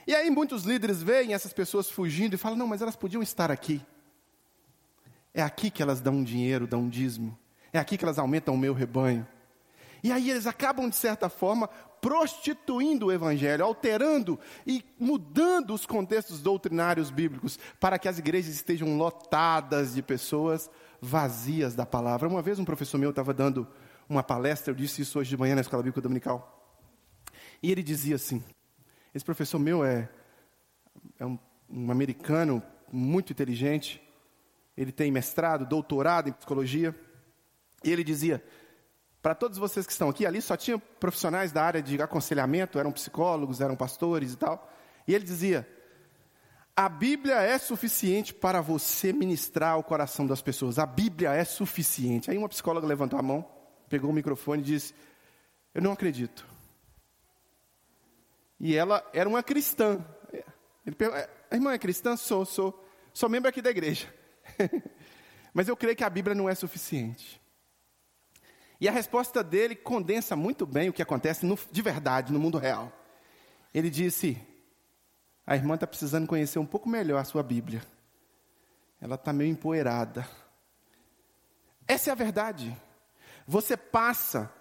E aí muitos líderes veem essas pessoas fugindo e falam: não, mas elas podiam estar aqui. É aqui que elas dão dinheiro, dão dízimo. É aqui que elas aumentam o meu rebanho. E aí eles acabam, de certa forma, prostituindo o evangelho, alterando e mudando os contextos doutrinários bíblicos para que as igrejas estejam lotadas de pessoas vazias da palavra. Uma vez um professor meu estava dando uma palestra, eu disse isso hoje de manhã na escola bíblica dominical. E ele dizia assim: esse professor meu é, é um, um americano muito inteligente, ele tem mestrado, doutorado em psicologia, e ele dizia: para todos vocês que estão aqui, ali só tinha profissionais da área de aconselhamento, eram psicólogos, eram pastores e tal. E ele dizia: a Bíblia é suficiente para você ministrar o coração das pessoas. A Bíblia é suficiente. Aí uma psicóloga levantou a mão, pegou o microfone e disse: Eu não acredito. E ela era uma cristã. Ele perguntou, é, a irmã é cristã? Sou, sou. Sou membro aqui da igreja. Mas eu creio que a Bíblia não é suficiente. E a resposta dele condensa muito bem o que acontece no, de verdade no mundo real. Ele disse: A irmã está precisando conhecer um pouco melhor a sua Bíblia. Ela está meio empoeirada. Essa é a verdade. Você passa,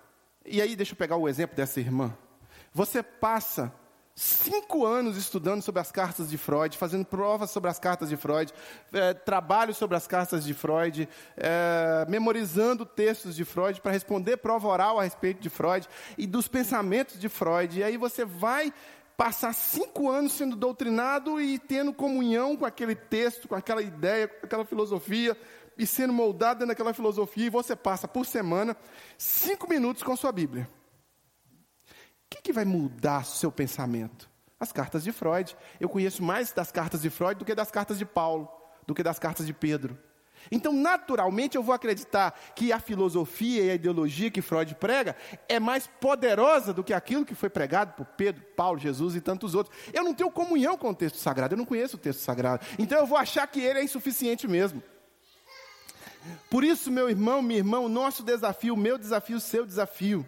e aí deixa eu pegar o exemplo dessa irmã. Você passa cinco anos estudando sobre as cartas de Freud, fazendo provas sobre as cartas de Freud, é, trabalho sobre as cartas de Freud, é, memorizando textos de Freud para responder prova oral a respeito de Freud e dos pensamentos de Freud. E aí você vai passar cinco anos sendo doutrinado e tendo comunhão com aquele texto, com aquela ideia, com aquela filosofia, e sendo moldado naquela filosofia, e você passa por semana cinco minutos com sua Bíblia. Que, vai mudar o seu pensamento? As cartas de Freud. Eu conheço mais das cartas de Freud do que das cartas de Paulo, do que das cartas de Pedro. Então, naturalmente, eu vou acreditar que a filosofia e a ideologia que Freud prega é mais poderosa do que aquilo que foi pregado por Pedro, Paulo, Jesus e tantos outros. Eu não tenho comunhão com o texto sagrado, eu não conheço o texto sagrado. Então, eu vou achar que ele é insuficiente mesmo. Por isso, meu irmão, minha irmã, o nosso desafio, o meu desafio, o seu desafio,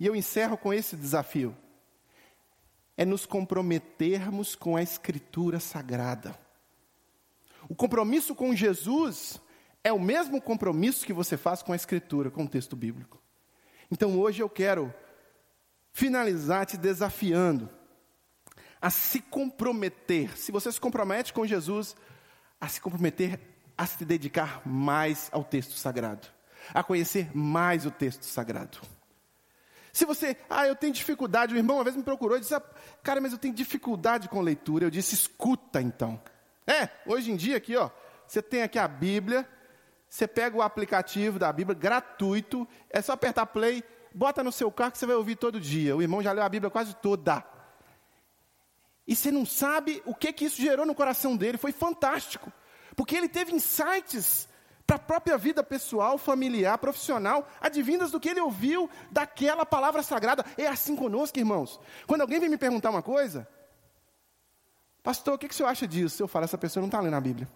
e eu encerro com esse desafio: é nos comprometermos com a Escritura Sagrada. O compromisso com Jesus é o mesmo compromisso que você faz com a Escritura, com o texto bíblico. Então hoje eu quero finalizar te desafiando a se comprometer. Se você se compromete com Jesus, a se comprometer a se dedicar mais ao texto sagrado, a conhecer mais o texto sagrado. Se você, ah, eu tenho dificuldade, o irmão uma vez me procurou e disse, ah, cara, mas eu tenho dificuldade com leitura. Eu disse, escuta então. É, hoje em dia aqui, ó, você tem aqui a Bíblia, você pega o aplicativo da Bíblia, gratuito, é só apertar play, bota no seu carro que você vai ouvir todo dia. O irmão já leu a Bíblia quase toda. E você não sabe o que, que isso gerou no coração dele, foi fantástico. Porque ele teve insights para a própria vida pessoal, familiar, profissional, advindas do que ele ouviu daquela palavra sagrada. É assim conosco, irmãos. Quando alguém vem me perguntar uma coisa, pastor, o que, que o senhor acha disso? Eu falo, essa pessoa não está lendo a Bíblia.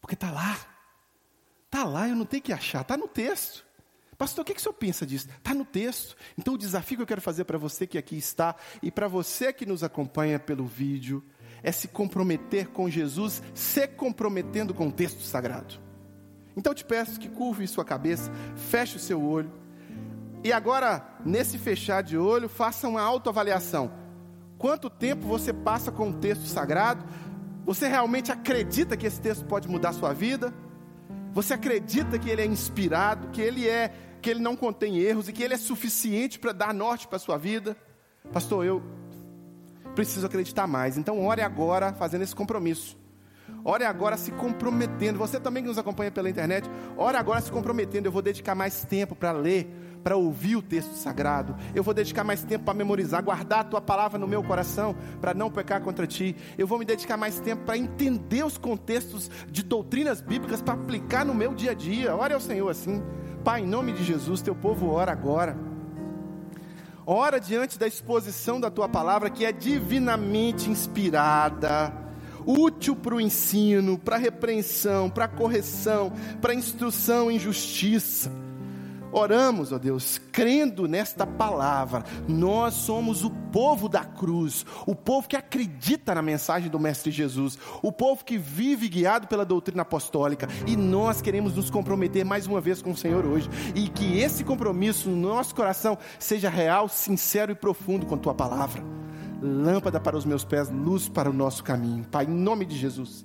Porque está lá. Está lá, eu não tenho que achar, está no texto. Pastor, o que, que o senhor pensa disso? Está no texto. Então, o desafio que eu quero fazer para você que aqui está e para você que nos acompanha pelo vídeo é se comprometer com Jesus, se comprometendo com o texto sagrado. Então eu te peço que curve sua cabeça, feche o seu olho. E agora, nesse fechar de olho, faça uma autoavaliação. Quanto tempo você passa com o texto sagrado? Você realmente acredita que esse texto pode mudar a sua vida? Você acredita que ele é inspirado, que ele é, que ele não contém erros e que ele é suficiente para dar norte para a sua vida? Pastor, eu preciso acreditar mais. Então, ore agora fazendo esse compromisso. Ore agora se comprometendo. Você também que nos acompanha pela internet, ore agora se comprometendo. Eu vou dedicar mais tempo para ler, para ouvir o texto sagrado. Eu vou dedicar mais tempo para memorizar, guardar a tua palavra no meu coração, para não pecar contra ti. Eu vou me dedicar mais tempo para entender os contextos de doutrinas bíblicas para aplicar no meu dia a dia. Ore ao Senhor assim. Pai, em nome de Jesus, teu povo ora agora. Ora diante da exposição da tua palavra, que é divinamente inspirada, útil para o ensino, para a repreensão, para a correção, para a instrução em justiça. Oramos, ó Deus, crendo nesta palavra. Nós somos o povo da cruz, o povo que acredita na mensagem do Mestre Jesus, o povo que vive guiado pela doutrina apostólica. E nós queremos nos comprometer mais uma vez com o Senhor hoje. E que esse compromisso no nosso coração seja real, sincero e profundo com tua palavra. Lâmpada para os meus pés, luz para o nosso caminho. Pai, em nome de Jesus.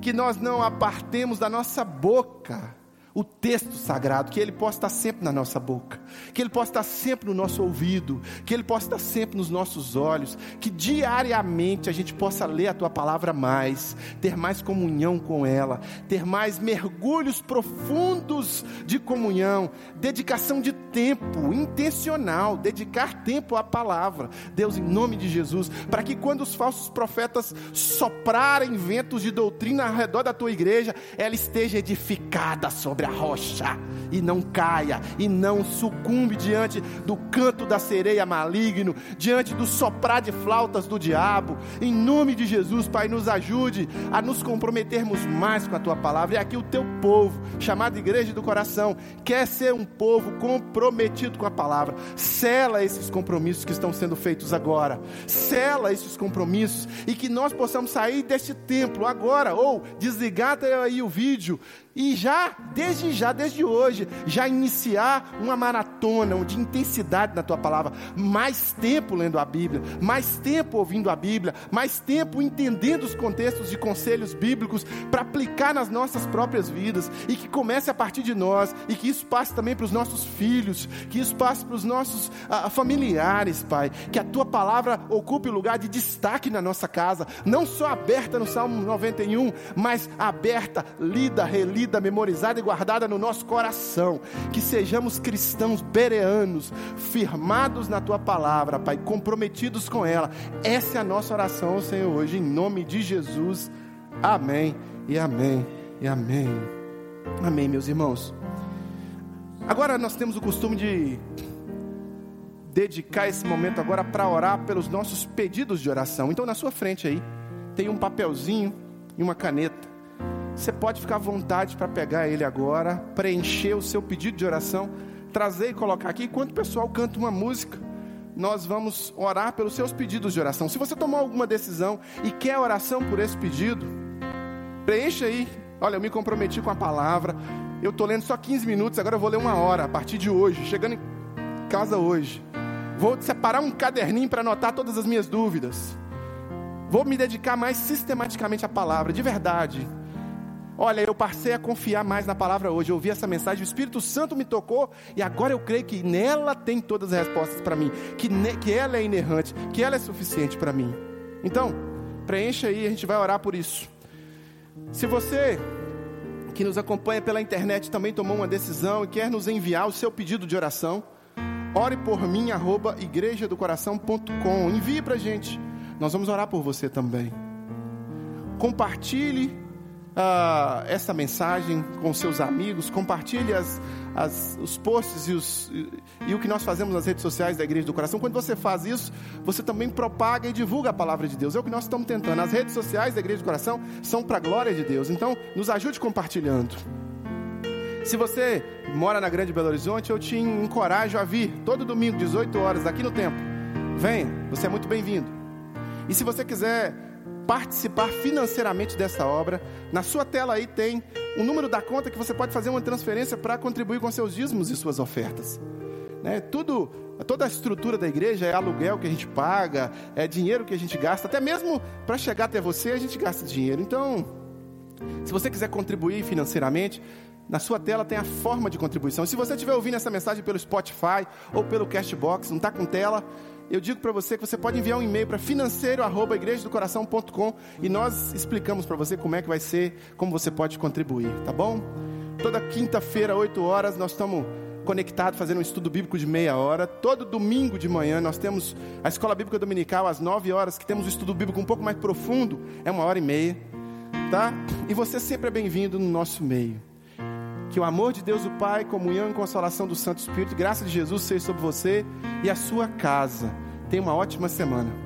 Que nós não apartemos da nossa boca o texto sagrado, que ele possa estar sempre na nossa boca, que ele possa estar sempre no nosso ouvido, que ele possa estar sempre nos nossos olhos, que diariamente a gente possa ler a tua palavra mais, ter mais comunhão com ela, ter mais mergulhos profundos de comunhão, dedicação de tempo intencional, dedicar tempo à palavra. Deus, em nome de Jesus, para que quando os falsos profetas soprarem ventos de doutrina ao redor da tua igreja, ela esteja edificada sobre sobre a rocha e não caia e não sucumbe diante do canto da sereia maligno, diante do soprar de flautas do diabo. Em nome de Jesus, Pai, nos ajude a nos comprometermos mais com a tua palavra. E aqui o teu povo, chamado Igreja do Coração, quer ser um povo comprometido com a palavra. Sela esses compromissos que estão sendo feitos agora. Sela esses compromissos e que nós possamos sair deste templo agora ou desligar aí o vídeo e já, desde já, desde hoje, já iniciar uma maratona de intensidade na tua palavra, mais tempo lendo a Bíblia, mais tempo ouvindo a Bíblia, mais tempo entendendo os contextos e conselhos bíblicos para aplicar nas nossas próprias vidas e que comece a partir de nós e que isso passe também para os nossos filhos, que isso passe para os nossos ah, familiares, Pai, que a tua palavra ocupe o lugar de destaque na nossa casa, não só aberta no Salmo 91, mas aberta, lida, relida lida, memorizada e guardada no nosso coração. Que sejamos cristãos bereanos, firmados na tua palavra, Pai, comprometidos com ela. Essa é a nossa oração, Senhor, hoje, em nome de Jesus. Amém e amém e amém. Amém, meus irmãos. Agora nós temos o costume de dedicar esse momento agora para orar pelos nossos pedidos de oração. Então, na sua frente aí, tem um papelzinho e uma caneta. Você pode ficar à vontade para pegar ele agora, preencher o seu pedido de oração, trazer e colocar aqui. Enquanto o pessoal canta uma música, nós vamos orar pelos seus pedidos de oração. Se você tomou alguma decisão e quer oração por esse pedido, preencha aí. Olha, eu me comprometi com a palavra. Eu estou lendo só 15 minutos, agora eu vou ler uma hora a partir de hoje, chegando em casa hoje. Vou separar um caderninho para anotar todas as minhas dúvidas. Vou me dedicar mais sistematicamente à palavra, de verdade. Olha, eu passei a confiar mais na palavra hoje. Eu ouvi essa mensagem, o Espírito Santo me tocou e agora eu creio que nela tem todas as respostas para mim, que, ne, que ela é inerrante, que ela é suficiente para mim. Então, preencha aí, a gente vai orar por isso. Se você que nos acompanha pela internet também tomou uma decisão e quer nos enviar o seu pedido de oração, ore por mim, arroba igrejadocoração.com. Envie para gente. Nós vamos orar por você também. Compartilhe uh, essa mensagem com seus amigos, compartilhe as, as, os posts e, os, e, e, o que nós fazemos nas redes sociais da Igreja do Coração. Quando você faz isso, você também propaga e divulga a palavra de Deus. É o que nós estamos tentando. As redes sociais da Igreja do Coração são para a glória de Deus. Então, nos ajude compartilhando. Se você mora na Grande Belo Horizonte, eu te encorajo a vir todo domingo, 18 horas, aqui no templo. Venha, você é muito bem-vindo. E se você quiser participar financeiramente dessa obra. Na sua tela aí tem o número da conta que você pode fazer uma transferência para contribuir com seus dízimos e suas ofertas. Né? Tudo, toda a estrutura da igreja é aluguel que a gente paga, é dinheiro que a gente gasta, até mesmo para chegar até você a gente gasta dinheiro. Então, se você quiser contribuir financeiramente, na sua tela tem a forma de contribuição. Se você estiver ouvindo essa mensagem pelo Spotify ou pelo Castbox, não está com tela, eu digo para você que você pode enviar um e-mail para financeiro@igrejadocoração.com e nós explicamos para você como é que vai ser, como você pode contribuir, tá bom? Toda quinta-feira, 8 horas, nós estamos conectados fazendo um estudo bíblico de meia hora. Todo domingo de manhã nós temos a escola bíblica dominical às 9 horas, que temos o um estudo bíblico um pouco mais profundo, é uma hora e meia, tá? E você sempre é bem-vindo no nosso meio. Que o amor de Deus, o Pai, comunhão e consolação do Santo Espírito, graça de Jesus seja sobre você e a sua casa. Tenha uma ótima semana.